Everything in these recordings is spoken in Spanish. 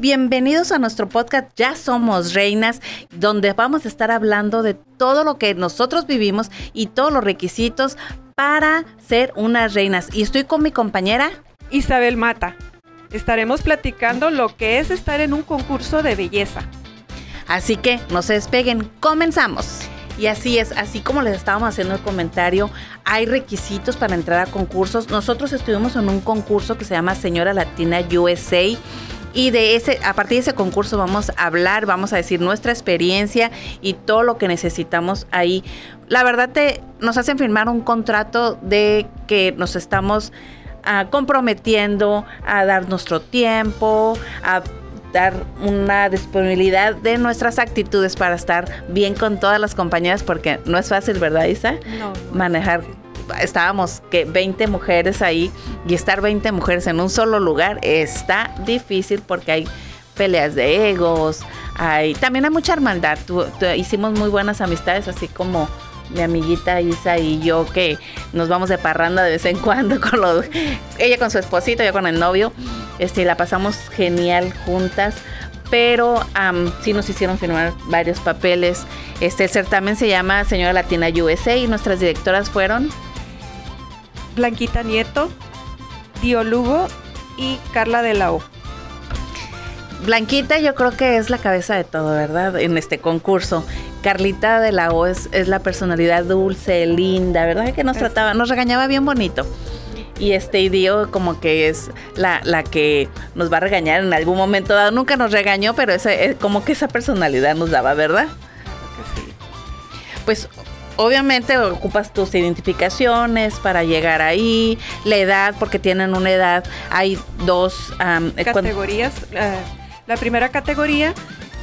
Bienvenidos a nuestro podcast Ya Somos Reinas, donde vamos a estar hablando de todo lo que nosotros vivimos y todos los requisitos para ser unas reinas. Y estoy con mi compañera Isabel Mata. Estaremos platicando lo que es estar en un concurso de belleza. Así que no se despeguen, comenzamos. Y así es, así como les estábamos haciendo el comentario, hay requisitos para entrar a concursos. Nosotros estuvimos en un concurso que se llama Señora Latina USA y de ese, a partir de ese concurso vamos a hablar, vamos a decir nuestra experiencia y todo lo que necesitamos ahí. La verdad te, nos hacen firmar un contrato de que nos estamos ah, comprometiendo a dar nuestro tiempo, a dar una disponibilidad de nuestras actitudes para estar bien con todas las compañías, porque no es fácil, ¿verdad, Isa? No. Manejar estábamos que 20 mujeres ahí y estar 20 mujeres en un solo lugar está difícil porque hay peleas de egos, hay también hay mucha hermandad. hicimos muy buenas amistades, así como mi amiguita Isa y yo que nos vamos de parranda de vez en cuando con los, ella con su esposito, yo con el novio. Este, la pasamos genial juntas, pero sí nos hicieron firmar varios papeles. Este el certamen se llama Señora Latina USA y nuestras directoras fueron Blanquita Nieto, Dio Lugo y Carla de la O. Blanquita yo creo que es la cabeza de todo, ¿verdad? En este concurso. Carlita de la O es, la personalidad dulce, linda, ¿verdad? Que nos trataba, nos regañaba bien bonito. Y este y Dio como que es la, la, que nos va a regañar en algún momento dado. Nunca nos regañó, pero ese, como que esa personalidad nos daba, ¿verdad? Pues obviamente ocupas tus identificaciones para llegar ahí, la edad, porque tienen una edad, hay dos categorías. la primera categoría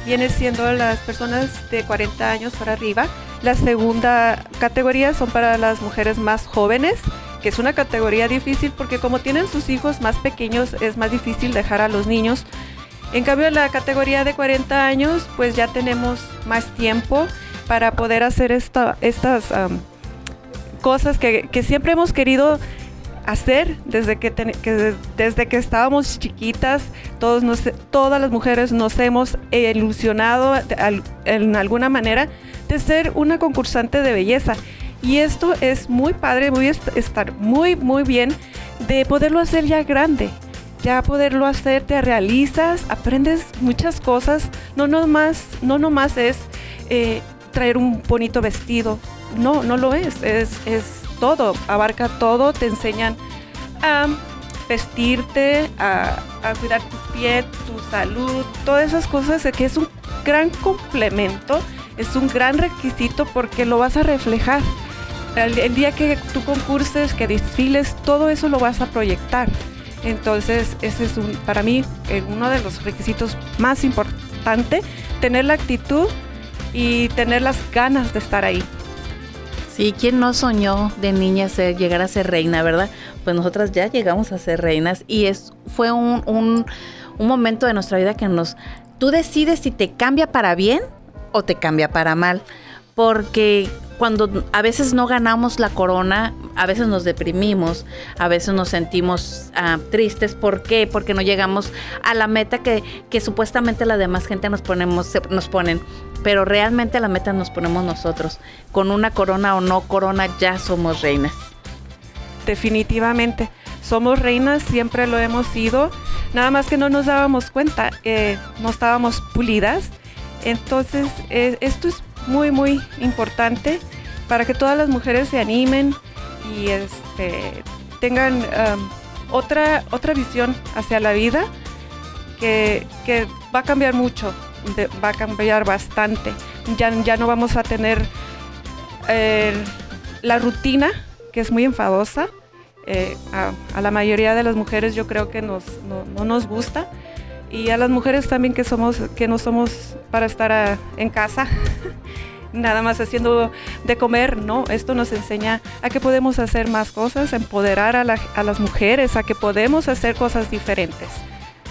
viene siendo las personas de 40 años para arriba. La segunda categoría son para las mujeres más jóvenes, que es una categoría difícil porque como tienen sus hijos más pequeños es más difícil dejar a los niños. En cambio, la categoría de 40 años, pues ya tenemos más tiempo para poder hacer esta, estas cosas que, siempre hemos querido hacer desde que, desde que estábamos chiquitas. Todos todas las mujeres nos hemos ilusionado en alguna manera de ser una concursante de belleza. Y esto es muy padre, a estar muy, muy bien de poderlo hacer ya grande. Ya poderlo hacer, te realizas, aprendes muchas cosas. No nomás, no nomás es eh, traer un bonito vestido. No, no lo es. Es, es todo, abarca todo, te enseñan a vestirte, a, cuidar tu piel, tu salud, todas esas cosas que es un gran complemento, es un gran requisito porque lo vas a reflejar. El, día que tú concurses, que desfiles, todo eso lo vas a proyectar. Entonces, ese es un, para mí eh, uno de los requisitos más importantes, tener la actitud y tener las ganas de estar ahí. Sí, ¿quién no soñó de niña ser, llegar a ser reina, verdad? Pues nosotras ya llegamos a ser reinas y es, fue un, un, un momento de nuestra vida que nos... Tú decides si te cambia para bien o te cambia para mal. Porque cuando a veces no ganamos la corona, a veces nos deprimimos, a veces nos sentimos ah, tristes. ¿Por qué? Porque no llegamos a la meta que, que supuestamente la demás gente nos, ponemos, nos ponen. Pero realmente la meta nos ponemos nosotros. Con una corona o no corona ya somos reinas. Definitivamente. Somos reinas, siempre lo hemos sido. Nada más que no nos dábamos cuenta, eh, no estábamos pulidas. Entonces, eh, esto es muy, muy importante para que todas las mujeres se animen y este, tengan um, otra, otra visión hacia la vida que, va a cambiar mucho, va a cambiar bastante. Ya, ya no vamos a tener eh, la rutina, que es muy enfadosa. Eh, a, la mayoría de las mujeres yo creo que no, nos gusta y a las mujeres también que somos que no somos para estar en casa nada más haciendo de comer, no, esto nos enseña a que podemos hacer más cosas, empoderar a, las mujeres, a que podemos hacer cosas diferentes.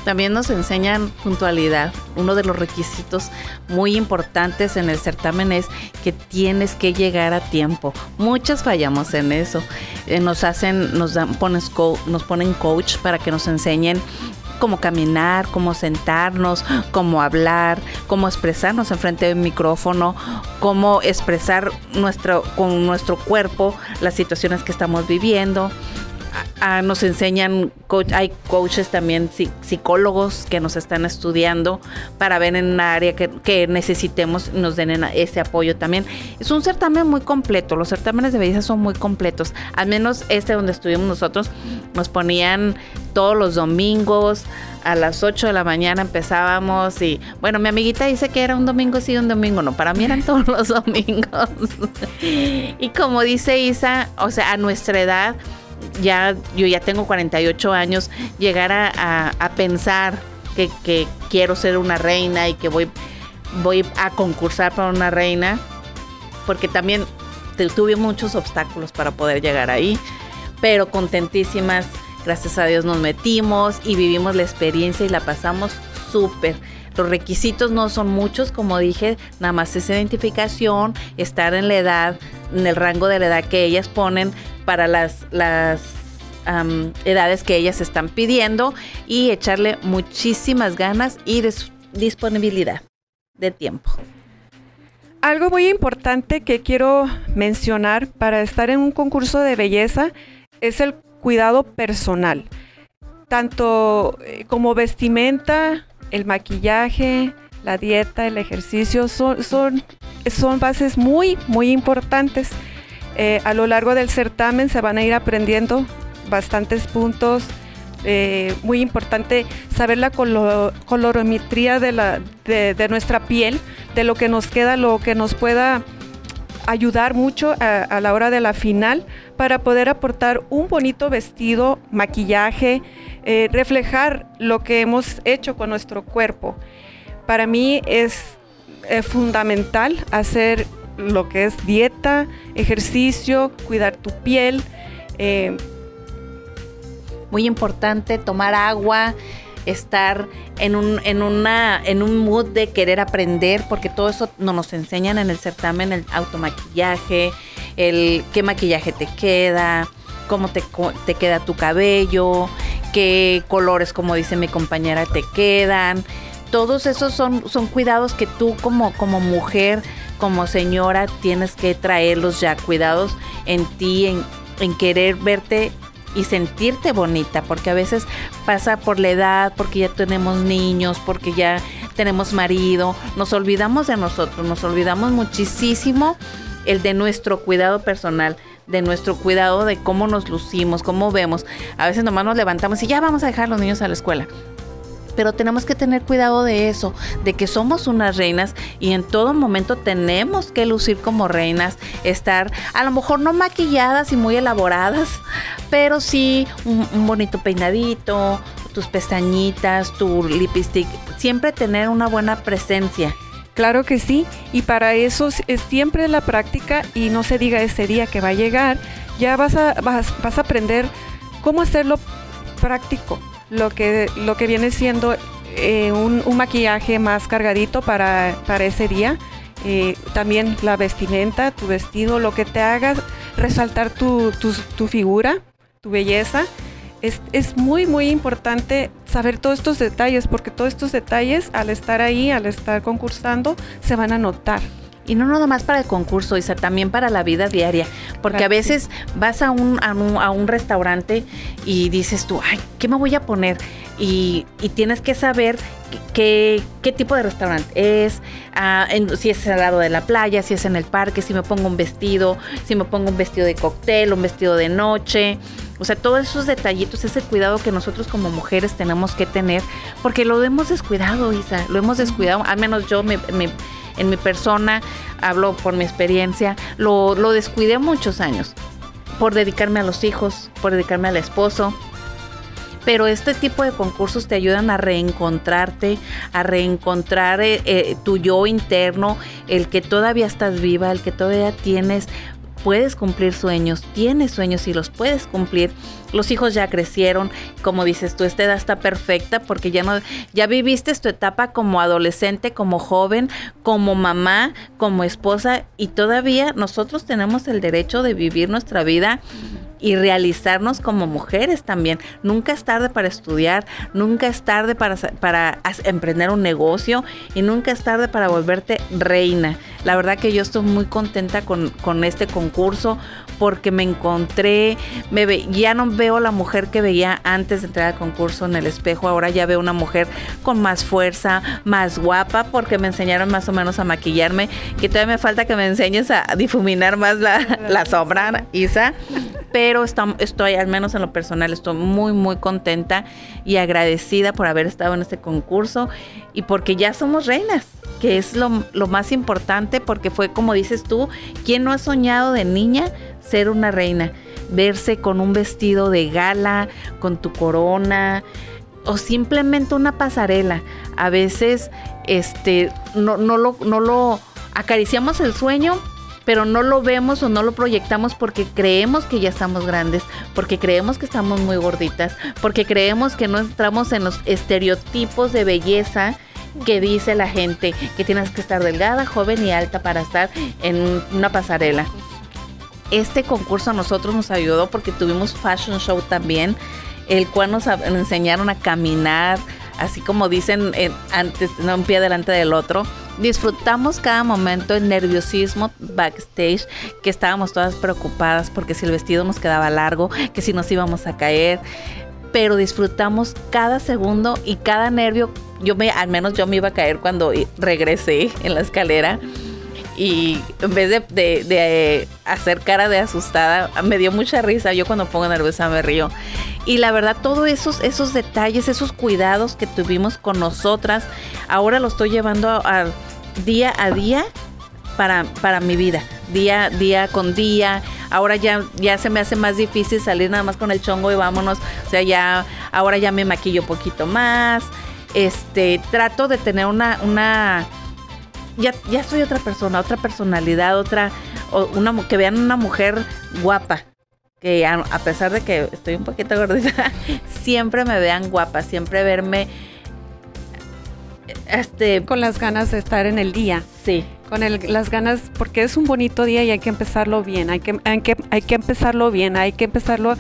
También nos enseñan puntualidad. Uno de los requisitos muy importantes en el certamen es que tienes que llegar a tiempo. Muchas fallamos en eso. Eh, nos hacen, nos dan, nos ponen coach para que nos enseñen cómo caminar, cómo sentarnos, cómo hablar, cómo expresarnos enfrente del micrófono, cómo expresar nuestro, con nuestro cuerpo las situaciones que estamos viviendo nos enseñan, hay coaches también, psicólogos que nos están estudiando para ver en un área que, que necesitemos, nos den ese apoyo también. Es un certamen muy completo, los certámenes de belleza son muy completos, al menos este donde estuvimos nosotros, nos ponían todos los domingos, a las 8 de la mañana empezábamos y bueno, mi amiguita dice que era un domingo sí, un domingo no, para mí eran todos los domingos. y como dice Isa, o sea, a nuestra edad, ya yo ya tengo 48 años, llegar a, pensar que, quiero ser una reina y que voy, voy a concursar para una reina, porque también tuve muchos obstáculos para poder llegar ahí, pero contentísimas, gracias a Dios nos metimos y vivimos la experiencia y la pasamos súper. Los requisitos no son muchos, como dije, nada más es identificación, estar en la edad, en el rango de la edad que ellas ponen, para las, las edades que ellas están pidiendo y echarle muchísimas ganas y disponibilidad de tiempo. Algo muy importante que quiero mencionar para estar en un concurso de belleza es el cuidado personal, tanto eh, como vestimenta, el maquillaje, la dieta, el ejercicio, son, son, son bases muy, muy importantes. Eh, a lo largo del certamen se van a ir aprendiendo bastantes puntos. Eh, muy importante saber la colorometría de, la, de, nuestra piel, de lo que nos queda, lo que nos pueda ayudar mucho a, la hora de la final para poder aportar un bonito vestido, maquillaje, eh, reflejar lo que hemos hecho con nuestro cuerpo. Para mí es fundamental hacer lo que es dieta, ejercicio, cuidar tu piel. Eh, Muy importante tomar agua, estar en un, en, una, en un mood de querer aprender, porque todo eso nos enseñan en el certamen, el automaquillaje, el qué maquillaje te queda, cómo te, te queda tu cabello, qué colores, como dice mi compañera, te quedan. Todos esos son, son cuidados que tú como, como mujer como señora tienes que traerlos ya cuidados en ti, en, querer verte y sentirte bonita, porque a veces pasa por la edad, porque ya tenemos niños, porque ya tenemos marido, nos olvidamos de nosotros, nos olvidamos muchísimo el de nuestro cuidado personal, de nuestro cuidado de cómo nos lucimos, cómo vemos. A veces nomás nos levantamos y ya vamos a dejar a los niños a la escuela pero tenemos que tener cuidado de eso, de que somos unas reinas y en todo momento tenemos que lucir como reinas, estar a lo mejor no maquilladas y muy elaboradas, pero sí un, bonito peinadito, tus pestañitas, tu lipstick, siempre tener una buena presencia. Claro que sí, y para eso es siempre la práctica y no se diga ese día que va a llegar, ya vas a, vas, vas a aprender cómo hacerlo práctico lo que, lo que viene siendo eh, un, maquillaje más cargadito para, para ese día. Eh, también la vestimenta, tu vestido, lo que te haga resaltar tu, tu, figura, tu belleza. Es, es, muy, muy importante saber todos estos detalles, porque todos estos detalles, al estar ahí, al estar concursando, se van a notar. Y no nada más para el concurso, Isa, también para la vida diaria. Porque a veces vas a un, a un, restaurante y dices tú, ay, ¿qué me voy a poner? Y, tienes que saber qué, qué tipo de restaurante es, ah, si es al lado de la playa, si es en el parque, si me pongo un vestido, si me pongo un vestido de cóctel, un vestido de noche. O sea, todos esos detallitos, ese cuidado que nosotros como mujeres tenemos que tener, porque lo hemos descuidado, Isa, lo hemos descuidado, al menos yo me en mi persona, hablo por mi experiencia, lo, lo descuidé muchos años por dedicarme a los hijos, por dedicarme al esposo, pero este tipo de concursos te ayudan a reencontrarte, a reencontrar eh, eh, tu yo interno, el que todavía estás viva, el que todavía tienes puedes cumplir sueños, tienes sueños y los puedes cumplir. Los hijos ya crecieron, como dices tú, esta edad está perfecta porque ya no, ya viviste tu etapa como adolescente, como joven, como mamá, como esposa y todavía nosotros tenemos el derecho de vivir nuestra vida y realizarnos como mujeres también. Nunca es tarde para estudiar, nunca es tarde para, para emprender un negocio y nunca es tarde para volverte reina. La verdad que yo estoy muy contenta con, con este concurso porque me encontré, me ve, ya no veo la mujer que veía antes de entrar al concurso en el espejo, ahora ya veo una mujer con más fuerza, más guapa, porque me enseñaron más o menos a maquillarme, que todavía me falta que me enseñes a difuminar más la, la sombra, Isa, pero estoy, al menos en lo personal, estoy muy, muy contenta y agradecida por haber estado en este concurso y porque ya somos reinas que es lo, lo, más importante porque fue como dices tú, ¿quién no ha soñado de niña ser una reina, verse con un vestido de gala, con tu corona o simplemente una pasarela. A veces este no, no, lo, no lo acariciamos el sueño, pero no lo vemos o no lo proyectamos porque creemos que ya estamos grandes, porque creemos que estamos muy gorditas, porque creemos que no entramos en los estereotipos de belleza que dice la gente que tienes que estar delgada, joven y alta para estar en una pasarela este concurso a nosotros nos ayudó porque tuvimos fashion show también, el cual nos enseñaron a caminar, así como dicen antes, no un pie delante del otro. Disfrutamos cada momento el nerviosismo backstage, que estábamos todas preocupadas porque si el vestido nos quedaba largo, que si nos íbamos a caer, pero disfrutamos cada segundo y cada nervio. Yo me, al menos yo me iba a caer cuando regresé en la escalera y en vez de, hacer cara de asustada, me dio mucha risa. Yo cuando pongo nerviosa me río. Y la verdad, todos esos, esos detalles, esos cuidados que tuvimos con nosotras, ahora lo estoy llevando día a día para, para mi vida, día, día con día. Ahora ya, ya se me hace más difícil salir nada más con el chongo y vámonos. O sea, ya, ahora ya me maquillo un poquito más. Este, trato de tener una, una ya, ya soy otra persona, otra personalidad, otra, una, que vean una mujer guapa. Que a, pesar de que estoy un poquito gordita, siempre me vean guapa, siempre verme este con las ganas de estar en el día. Sí. Con el, las ganas, porque es un bonito día y hay que empezarlo bien, hay que, hay que, hay que empezarlo bien, hay que empezarlo,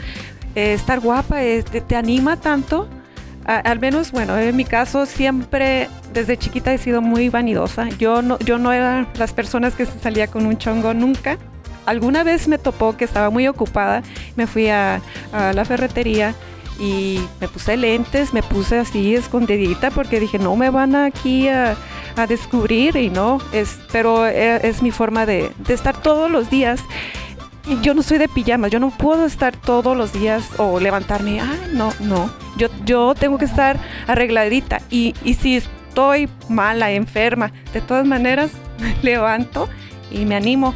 eh, estar guapa, te anima tanto al menos, bueno, en mi caso siempre desde chiquita he sido muy vanidosa. Yo no, yo no era las personas que se salía con un chongo nunca. Alguna vez me topó que estaba muy ocupada, me fui a, la ferretería y me puse lentes, me puse así escondidita porque dije, no me van aquí a, descubrir y no, es, pero e, es, mi forma de, de estar todos los días yo no soy de pijamas, yo no puedo estar todos los días o levantarme, ah, no, no, yo, yo tengo que estar arregladita y, y si estoy mala, enferma, de todas maneras me levanto y me animo,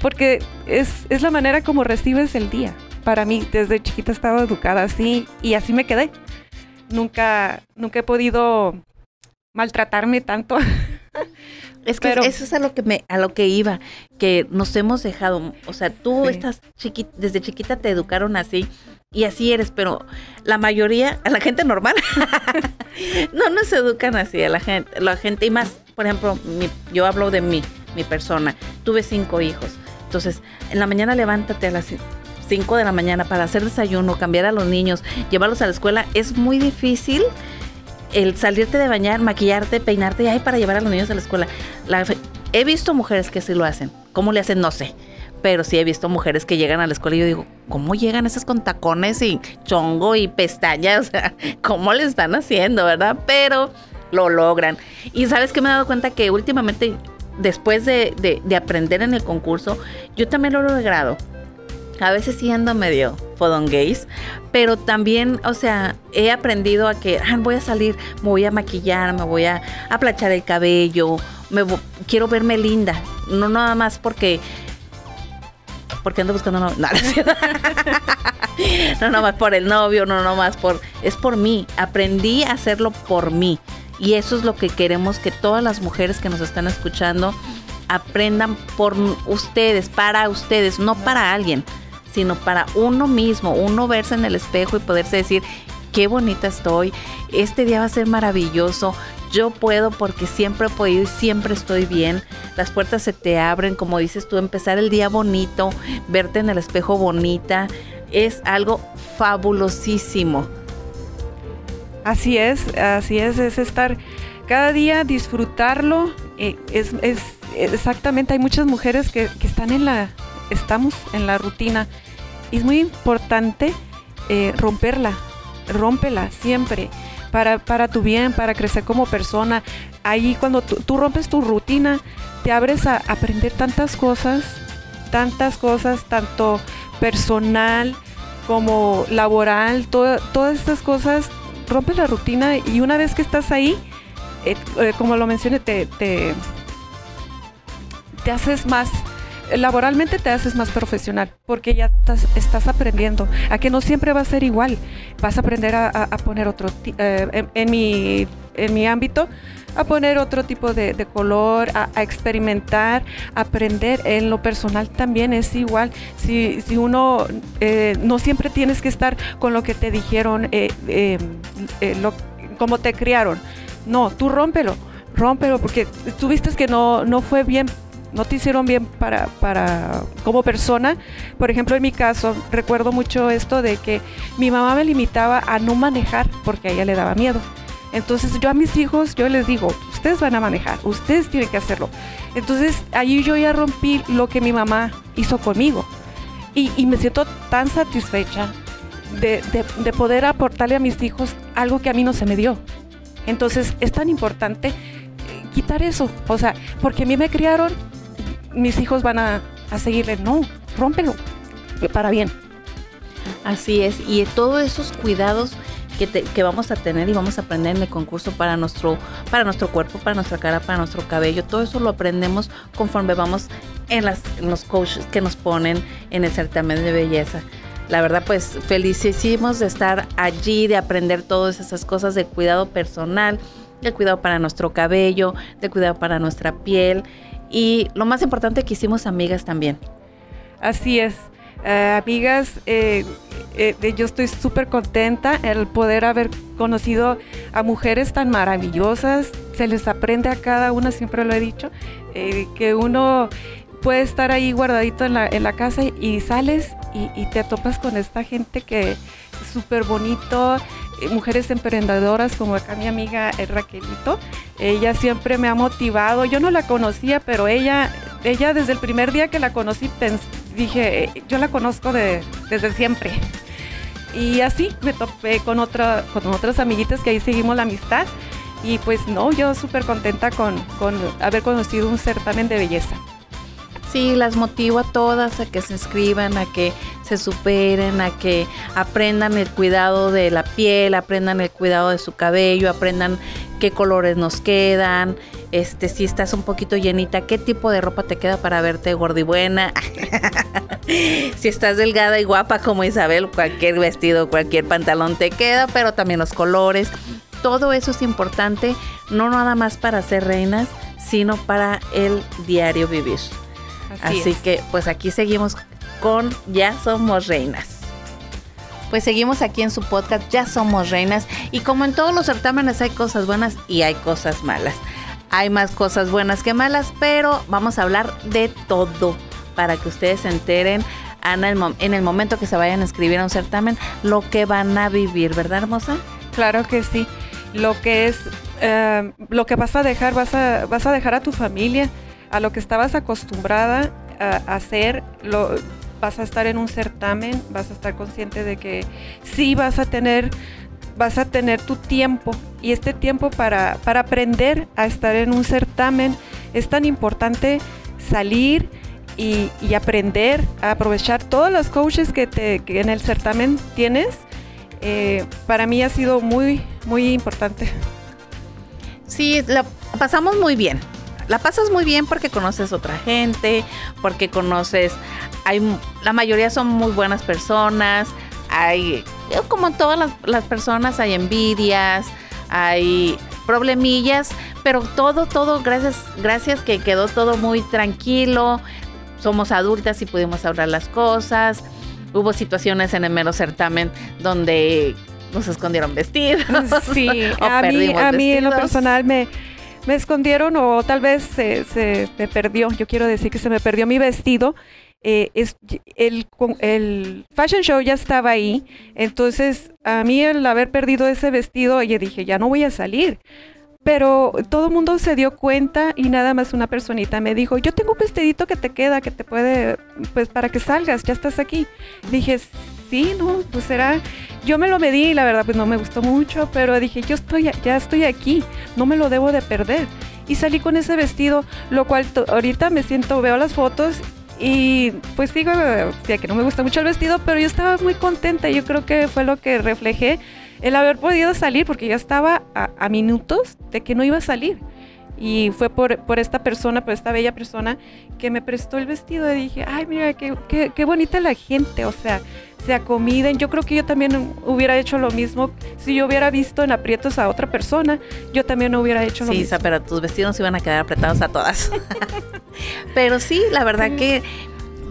porque es, es la manera como recibes el día. Para mí, desde chiquita he estado educada así y así me quedé. Nunca, nunca he podido maltratarme tanto. Es que eso es a lo que me, a lo que iba, que nos hemos dejado, o sea, tú estás chiquita, desde chiquita te educaron así y así eres, pero la mayoría, a la gente normal, no nos educan así, a la gente, la gente y más, por ejemplo, yo hablo de mí, mi persona, tuve cinco hijos, entonces en la mañana levántate a las 5 de la mañana para hacer desayuno, cambiar a los niños, llevarlos a la escuela, es muy difícil el salirte de bañar, maquillarte, peinarte y ahí para llevar a los niños a la escuela. he visto mujeres que sí lo hacen. ¿Cómo le hacen? No sé. Pero sí he visto mujeres que llegan a la escuela y yo digo, ¿cómo llegan esas con tacones y chongo y pestañas? ¿cómo le están haciendo, verdad? Pero lo logran. Y sabes que me he dado cuenta que últimamente, después de, de aprender en el concurso, yo también lo he logrado a veces siendo medio fodongués, pero también, o sea, he aprendido a que ah, voy a salir, me voy a maquillar, me voy a aplachar el cabello, me quiero verme linda, no nada más porque porque ando buscando no, no, no, no más por el novio, no, no más por es por mí, aprendí a hacerlo por mí. Y eso es lo que queremos que todas las mujeres que nos están escuchando aprendan por ustedes, para ustedes, no para alguien sino para uno mismo, uno verse en el espejo y poderse decir, qué bonita estoy, este día va a ser maravilloso, yo puedo porque siempre he podido y siempre estoy bien, las puertas se te abren, como dices tú, empezar el día bonito, verte en el espejo bonita, es algo fabulosísimo. Así es, así es, es estar cada día, disfrutarlo. Eh, es, exactamente, hay muchas mujeres que, están en la, estamos en la rutina. Y es muy importante eh, romperla, rómpela siempre. Para, para, tu bien, para crecer como persona. Ahí cuando tú, rompes tu rutina, te abres a aprender tantas cosas, tantas cosas, tanto personal como laboral, todas estas cosas rompes la rutina y una vez que estás ahí, eh, eh, como lo mencioné, te, te, haces más, laboralmente te haces más profesional, porque ya estás, aprendiendo a que no siempre va a ser igual. Vas a aprender a, poner otro, eh, en, mi, en mi ámbito, a poner otro tipo de, color, a, experimentar, aprender. En lo personal también es igual. Si, si uno eh, no siempre tienes que estar con lo que te dijeron, eh, lo, como te criaron. No, tú rómpelo, rómpelo, porque tú viste que no, no fue bien no te hicieron bien para, para como persona. Por ejemplo, en mi caso, recuerdo mucho esto de que mi mamá me limitaba a no manejar porque a ella le daba miedo. Entonces yo a mis hijos, yo les digo, ustedes van a manejar, ustedes tienen que hacerlo. Entonces allí yo ya rompí lo que mi mamá hizo conmigo. Y, me siento tan satisfecha de, de, poder aportarle a mis hijos algo que a mí no se me dio. Entonces es tan importante eh, quitar eso. O sea, porque a mí me criaron, mis hijos van a, a seguirle. No, rómpelo para bien. Así es. Y todos esos cuidados que, vamos a tener y vamos a aprender en el concurso para nuestro, para nuestro cuerpo, para nuestra cara, para nuestro cabello. Todo eso lo aprendemos conforme vamos en, las, los coaches que nos ponen en el certamen de belleza. La verdad, pues felicísimos de estar allí, de aprender todas esas cosas de cuidado personal, de cuidado para nuestro cabello, de cuidado para nuestra piel. Y lo más importante que hicimos amigas también. Así es. Eh, amigas, eh, eh, yo estoy súper contenta el poder haber conocido a mujeres tan maravillosas. Se les aprende a cada una, siempre lo he dicho, que uno puede estar ahí guardadito en la, en la casa y, sales y, te topas con esta gente que es súper bonito, mujeres emprendedoras como acá mi amiga Raquelito. Ella siempre me ha motivado. Yo no la conocía, pero ella, ella desde el primer día que la conocí dije, yo la conozco de, desde siempre. Y así me topé con, otra, con otras amiguitas que ahí seguimos la amistad. Y pues no, yo súper contenta con, con haber conocido un certamen de belleza. Sí, las motivo a todas a que se inscriban, a que se superen, a que aprendan el cuidado de la piel, aprendan el cuidado de su cabello, aprendan qué colores nos quedan, este, si estás un poquito llenita, qué tipo de ropa te queda para verte gordibuena. si estás delgada y guapa como Isabel, cualquier vestido, cualquier pantalón te queda, pero también los colores. Todo eso es importante, no nada más para ser reinas, sino para el diario vivir. Así, que pues aquí seguimos con Ya Somos Reinas. Pues seguimos aquí en su podcast Ya Somos Reinas y como en todos los certámenes hay cosas buenas y hay cosas malas. Hay más cosas buenas que malas, pero vamos a hablar de todo para que ustedes se enteren en el momento que se vayan a escribir a un certamen lo que van a vivir, ¿verdad, hermosa? Claro que sí. Lo que es, eh, lo que vas a dejar, vas a, vas a dejar a tu familia, a lo que estabas acostumbrada a hacer, lo, vas a estar en un certamen, vas a estar consciente de que sí vas a tener vas a tener tu tiempo y este tiempo para, para aprender a estar en un certamen es tan importante salir y, aprender a aprovechar todos los coaches que, te, en el certamen tienes. Eh, para mí ha sido muy, muy importante. Sí, la pasamos muy bien la pasas muy bien porque conoces otra gente, porque conoces, hay, la mayoría son muy buenas personas, hay, como todas las, personas, hay envidias, hay problemillas, pero todo, todo, gracias, gracias que quedó todo muy tranquilo, somos adultas y pudimos hablar las cosas. Hubo situaciones en el mero certamen donde nos escondieron vestidos. Sí, a, mí, a mí en lo personal me, me escondieron o tal vez se, me perdió, yo quiero decir que se me perdió mi vestido eh, es, el, el fashion show ya estaba ahí, entonces a mí el haber perdido ese vestido, yo dije, ya no voy a salir. Pero todo el mundo se dio cuenta y nada más una personita me dijo, yo tengo un vestidito que te queda, que te puede, pues para que salgas, ya estás aquí. Dije, sí, no, pues será, yo me lo medí y la verdad pues no me gustó mucho, pero dije, yo estoy, ya estoy aquí, no me lo debo de perder. Y salí con ese vestido, lo cual ahorita me siento, veo las fotos y pues digo, que no me gusta mucho el vestido, pero yo estaba muy contenta. Yo creo que fue lo que reflejé el haber podido salir, porque ya estaba a, minutos de que no iba a salir. Y fue por, por, esta persona, por esta bella persona, que me prestó el vestido. Y dije, ay, mira, qué, qué, qué bonita la gente. O sea, se acomiden. Yo creo que yo también hubiera hecho lo mismo si yo hubiera visto en aprietos a otra persona. Yo también hubiera hecho lo mismo. Sí, pero tus vestidos iban a quedar apretados a todas. pero sí, la verdad que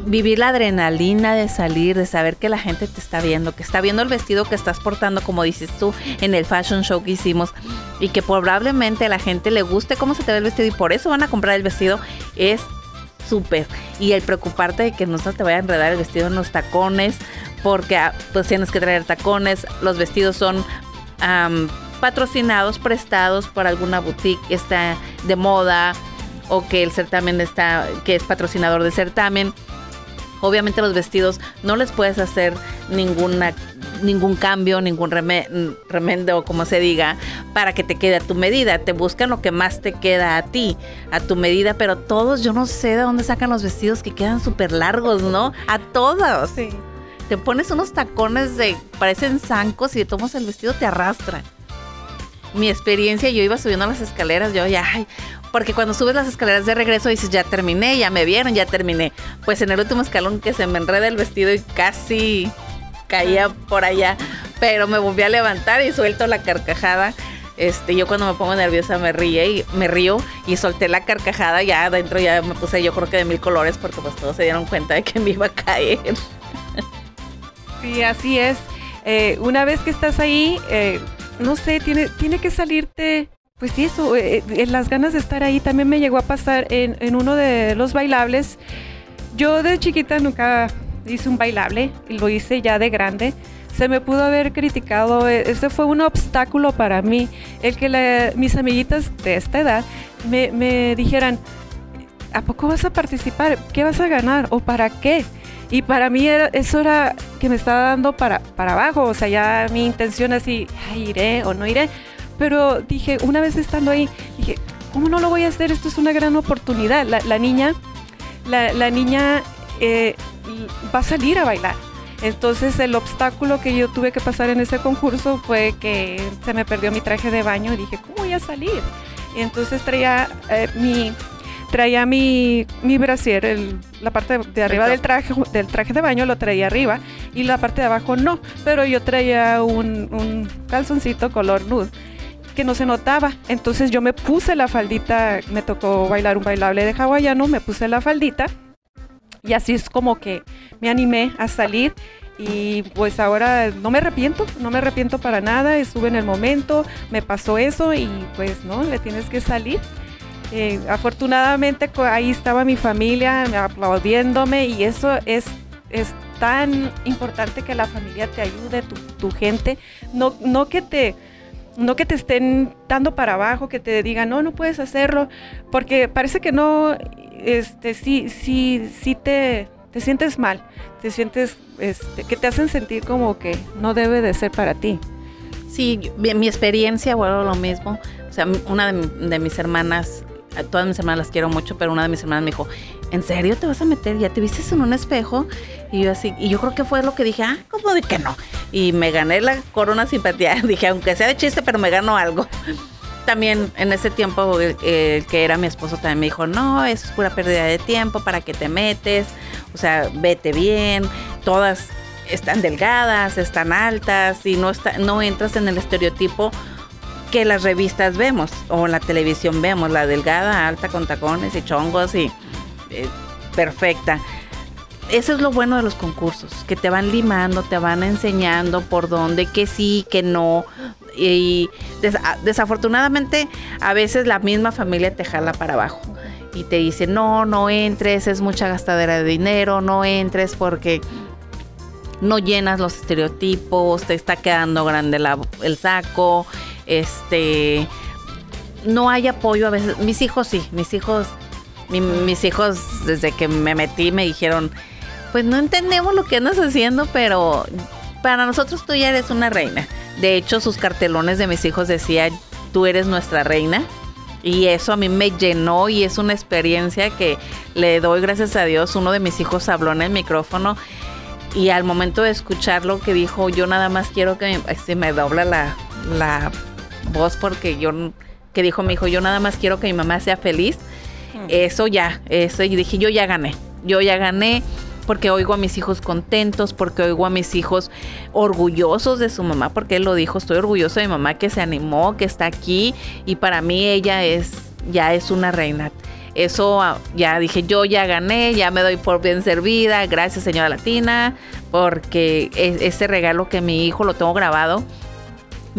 vivir la adrenalina de salir, de saber que la gente te está viendo, que está viendo el vestido que estás portando, como dices tú, en el fashion show que hicimos, y que probablemente a la gente le guste cómo se te ve el vestido y por eso van a comprar el vestido, es súper. Y el preocuparte de que no se te vaya a enredar el vestido en los tacones, porque ah, pues tienes que traer tacones, los vestidos son patrocinados, prestados por alguna boutique está de moda o que el certamen está, que es patrocinador de certamen. Obviamente los vestidos no les puedes hacer ninguna, ningún cambio, ningún remendo, como se diga, para que te quede a tu medida. Te buscan lo que más te queda a ti, a tu medida, pero todos, yo no sé de dónde sacan los vestidos que quedan súper largos, ¿no? A todos. Sí. Te pones unos tacones de, parecen zancos y tomas el vestido, te arrastra. Mi experiencia, yo iba subiendo las escaleras, yo ya, ay, porque cuando subes las escaleras de regreso dices, ya terminé, ya me vieron, ya terminé. Pues en el último escalón que se me enreda el vestido y casi caía por allá, pero me volví a levantar y suelto la carcajada. Este, yo cuando me pongo nerviosa me ríe y me río y solté la carcajada, ya adentro ya me puse yo creo que de mil colores porque pues todos se dieron cuenta de que me iba a caer. Sí, así es. Eh, una vez que estás ahí, eh, no sé, tiene, tiene que salirte pues sí, eso, eh, eh, las ganas de estar ahí también me llegó a pasar en, uno de los bailables. Yo de chiquita nunca hice un bailable, lo hice ya de grande. Se me pudo haber criticado, eh, ese fue un obstáculo para mí, el que mis amiguitas de esta edad me, dijeran, ¿a poco vas a participar? ¿Qué vas a ganar? ¿O para qué? Y para mí eso era que me estaba dando para, para abajo, o sea, ya mi intención así, iré o no iré pero dije, una vez estando ahí, dije, ¿cómo no lo voy a hacer? Esto es una gran oportunidad. La, niña, la, niña eh, va a salir a bailar. Entonces el obstáculo que yo tuve que pasar en ese concurso fue que se me perdió mi traje de baño y dije, ¿cómo voy a salir? Y entonces traía eh, mi traía mi, mi brasier, la parte de arriba del traje, del traje de baño lo traía arriba y la parte de abajo no, pero yo traía un, un calzoncito color nude que no se notaba. Entonces yo me puse la faldita, me tocó bailar un bailable de hawaiano, me puse la faldita y así es como que me animé a salir y pues ahora no me arrepiento, no me arrepiento para nada, estuve en el momento, me pasó eso y pues no, le tienes que salir. Eh, afortunadamente ahí estaba mi familia aplaudiéndome y eso es, es tan importante que la familia te ayude, tu, tu gente, no, no que te no que te estén dando para abajo, que te digan, no, no puedes hacerlo, porque parece que no, este, sí, sí, sí te, te sientes mal, te sientes, este, que te hacen sentir como que no debe de ser para ti. Sí, mi, experiencia, bueno, lo mismo. O sea, una de mis hermanas todas mis hermanas las quiero mucho, pero una de mis hermanas me dijo, ¿en serio te vas a meter? ¿Ya te viste en un espejo? Y yo así, y yo creo que fue lo que dije, ah, ¿cómo de que no? Y me gané la corona simpatía. Dije, aunque sea de chiste, pero me ganó algo. También en ese tiempo, el que era mi esposo también me dijo, no, eso es pura pérdida de tiempo, ¿para que te metes? O sea, vete bien, todas están delgadas, están altas y no, está, no entras en el estereotipo que las revistas vemos o en la televisión vemos, la delgada, alta con tacones y chongos y eh, perfecta. Eso es lo bueno de los concursos, que te van limando, te van enseñando por dónde, que sí, que no. Y desafortunadamente a veces la misma familia te jala para abajo. y te dice, no, no entres, es mucha gastadera de dinero, no entres porque no llenas los estereotipos, te está quedando grande el saco, este, no hay apoyo a veces. Mis hijos sí, mis hijos, mis hijos desde que me metí me dijeron, pues no entendemos lo que andas haciendo, pero para nosotros tú ya eres una reina. De hecho, sus cartelones de mis hijos decía, tú eres nuestra reina. Y eso a mí me llenó y es una experiencia que le doy gracias a Dios. Uno de mis hijos habló en el micrófono y al momento de escucharlo que dijo, yo nada más quiero que se me dobla la, la voz porque yo, que dijo mi hijo, yo nada más quiero que mi mamá sea feliz. Mm. Eso ya, eso, y dije, yo ya gané, yo ya gané porque oigo a mis hijos contentos, porque oigo a mis hijos orgullosos de su mamá, porque él lo dijo, estoy orgulloso de mi mamá que se animó, que está aquí y para mí ella es, ya es una reina. Eso ah, ya dije, yo ya gané, ya me doy por bien servida, gracias señora Latina, porque e, ese regalo que mi hijo lo tengo grabado,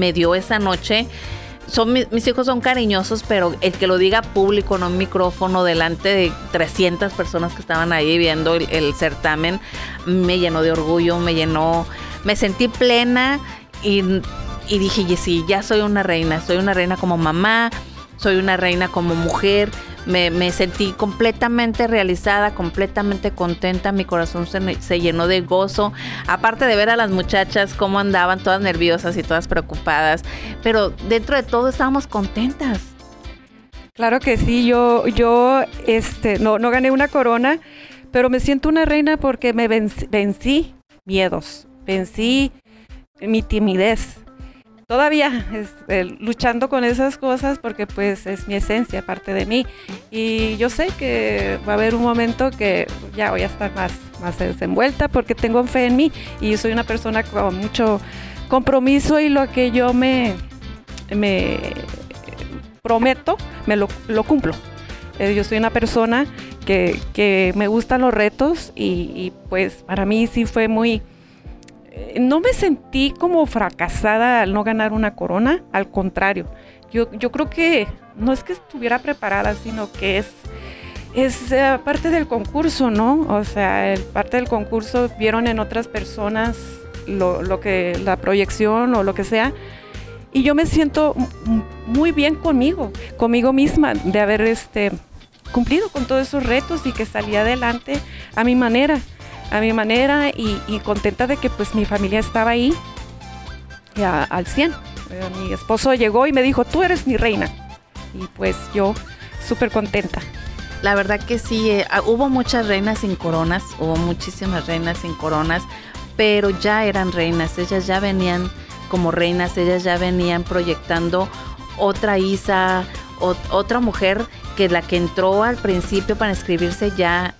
me dio esa noche. Son mis, hijos son cariñosos, pero el que lo diga público, en micrófono, delante de 300 personas que estaban ahí viendo el, certamen, me llenó de orgullo, me llenó, me sentí plena y, y dije, sí, ya soy una reina, soy una reina como mamá, soy una reina como mujer, me, sentí completamente realizada, completamente contenta, mi corazón se, llenó de gozo, aparte de ver a las muchachas cómo andaban todas nerviosas y todas preocupadas, pero dentro de todo estábamos contentas. Claro que sí, yo, yo este, no, no gané una corona, pero me siento una reina porque me vencí miedos, vencí mi timidez, todavía este, luchando con esas cosas porque pues es mi esencia, parte de mí. Y yo sé que va a haber un momento que ya voy a estar más, más desenvuelta porque tengo fe en mí y soy una persona con mucho compromiso y lo que yo me, me prometo, me lo, cumplo. Eh, yo soy una persona que, me gustan los retos y, y pues para mí sí fue muy eh, no me sentí como fracasada al no ganar una corona, al contrario, yo, yo creo que no es que estuviera preparada, sino que es, es eh, parte del concurso, ¿no? O sea, parte del concurso vieron en otras personas lo, lo, que, la proyección o lo que sea, y yo me siento muy bien conmigo, conmigo misma, de haber este, cumplido con todos esos retos y que salí adelante a mi manera a mi manera y, contenta de que pues mi familia estaba ahí al 100. Eh, mi esposo llegó y me dijo, tú eres mi reina. Y pues yo súper contenta. La verdad que sí, eh, ah, hubo muchas reinas sin coronas, hubo muchísimas reinas sin coronas, pero ya eran reinas, ellas ya venían como reinas, ellas ya venían proyectando otra Isa, otra mujer que la que entró al principio para inscribirse ya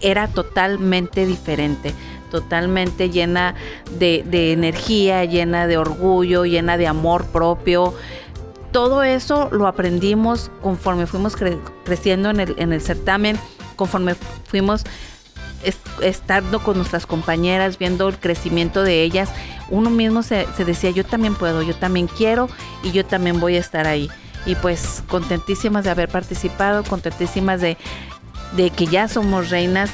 era totalmente diferente, totalmente llena de, energía, llena de orgullo, llena de amor propio. Todo eso lo aprendimos conforme fuimos creciendo en el, en el certamen, conforme fuimos estando con nuestras compañeras, viendo el crecimiento de ellas, uno mismo se, se, decía, yo también puedo, yo también quiero y yo también voy a estar ahí. Y pues contentísimas de haber participado, contentísimas de, de que ya somos reinas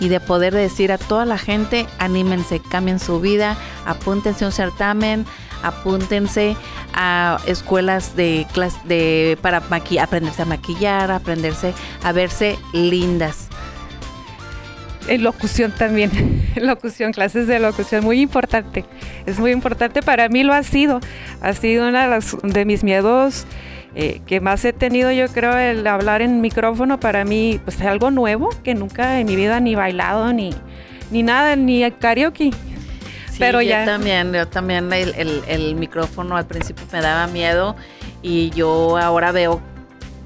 y de poder decir a toda la gente, anímense, cambien su vida, apúntense a un certamen, apúntense a escuelas de clase de para aprenderse a maquillar, aprenderse a verse lindas. En locución también, locución, clases de locución, muy importante. Es muy importante, para mí lo ha sido. Ha sido una de mis miedos eh, que más he tenido yo creo el hablar en micrófono para mí pues es algo nuevo que nunca en mi vida ni bailado ni, ni nada, ni karaoke. Pero ya. también, yo también el, el, micrófono al principio me daba miedo y yo ahora veo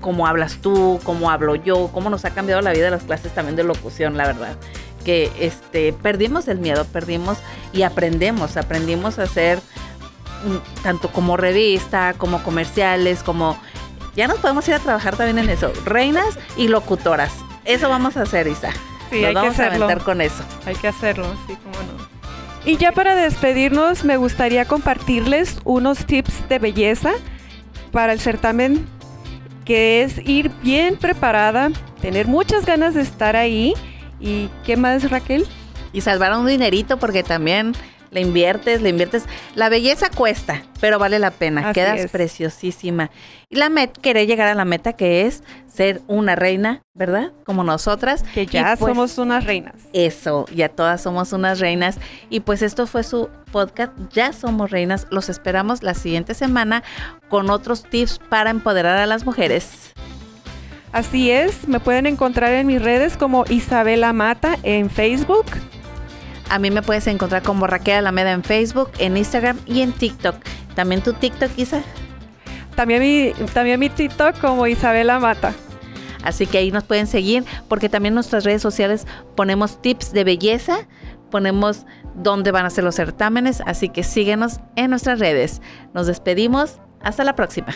cómo hablas tú, cómo hablo yo, cómo nos ha cambiado la vida de las clases también de locución, la verdad. Que este perdimos el miedo, perdimos y aprendemos, aprendimos a hacer tanto como revista, como comerciales, como... Ya nos podemos ir a trabajar también en eso. Reinas y locutoras. Eso vamos a hacer, Isa. Sí, hay vamos que hacerlo. a con eso. Hay que hacerlo, sí, cómo no. Y ya para despedirnos, me gustaría compartirles unos tips de belleza para el certamen que es ir bien preparada, tener muchas ganas de estar ahí. ¿Y qué más, Raquel? Y salvar un dinerito porque también le inviertes, le inviertes. La belleza cuesta, pero vale la pena. Así Quedas es. preciosísima. Y la meta, querer llegar a la meta que es ser una reina, ¿verdad? Como nosotras. Que ya pues, somos unas reinas. Eso, ya todas somos unas reinas. Y pues esto fue su podcast, Ya Somos Reinas. Los esperamos la siguiente semana con otros tips para empoderar a las mujeres. Así es, me pueden encontrar en mis redes como Isabela Mata en Facebook. A mí me puedes encontrar como Raquel Alameda en Facebook, en Instagram y en TikTok. También tu TikTok, Isa. También mi, también mi TikTok como Isabela Mata. Así que ahí nos pueden seguir porque también en nuestras redes sociales ponemos tips de belleza, ponemos dónde van a ser los certámenes, así que síguenos en nuestras redes. Nos despedimos, hasta la próxima.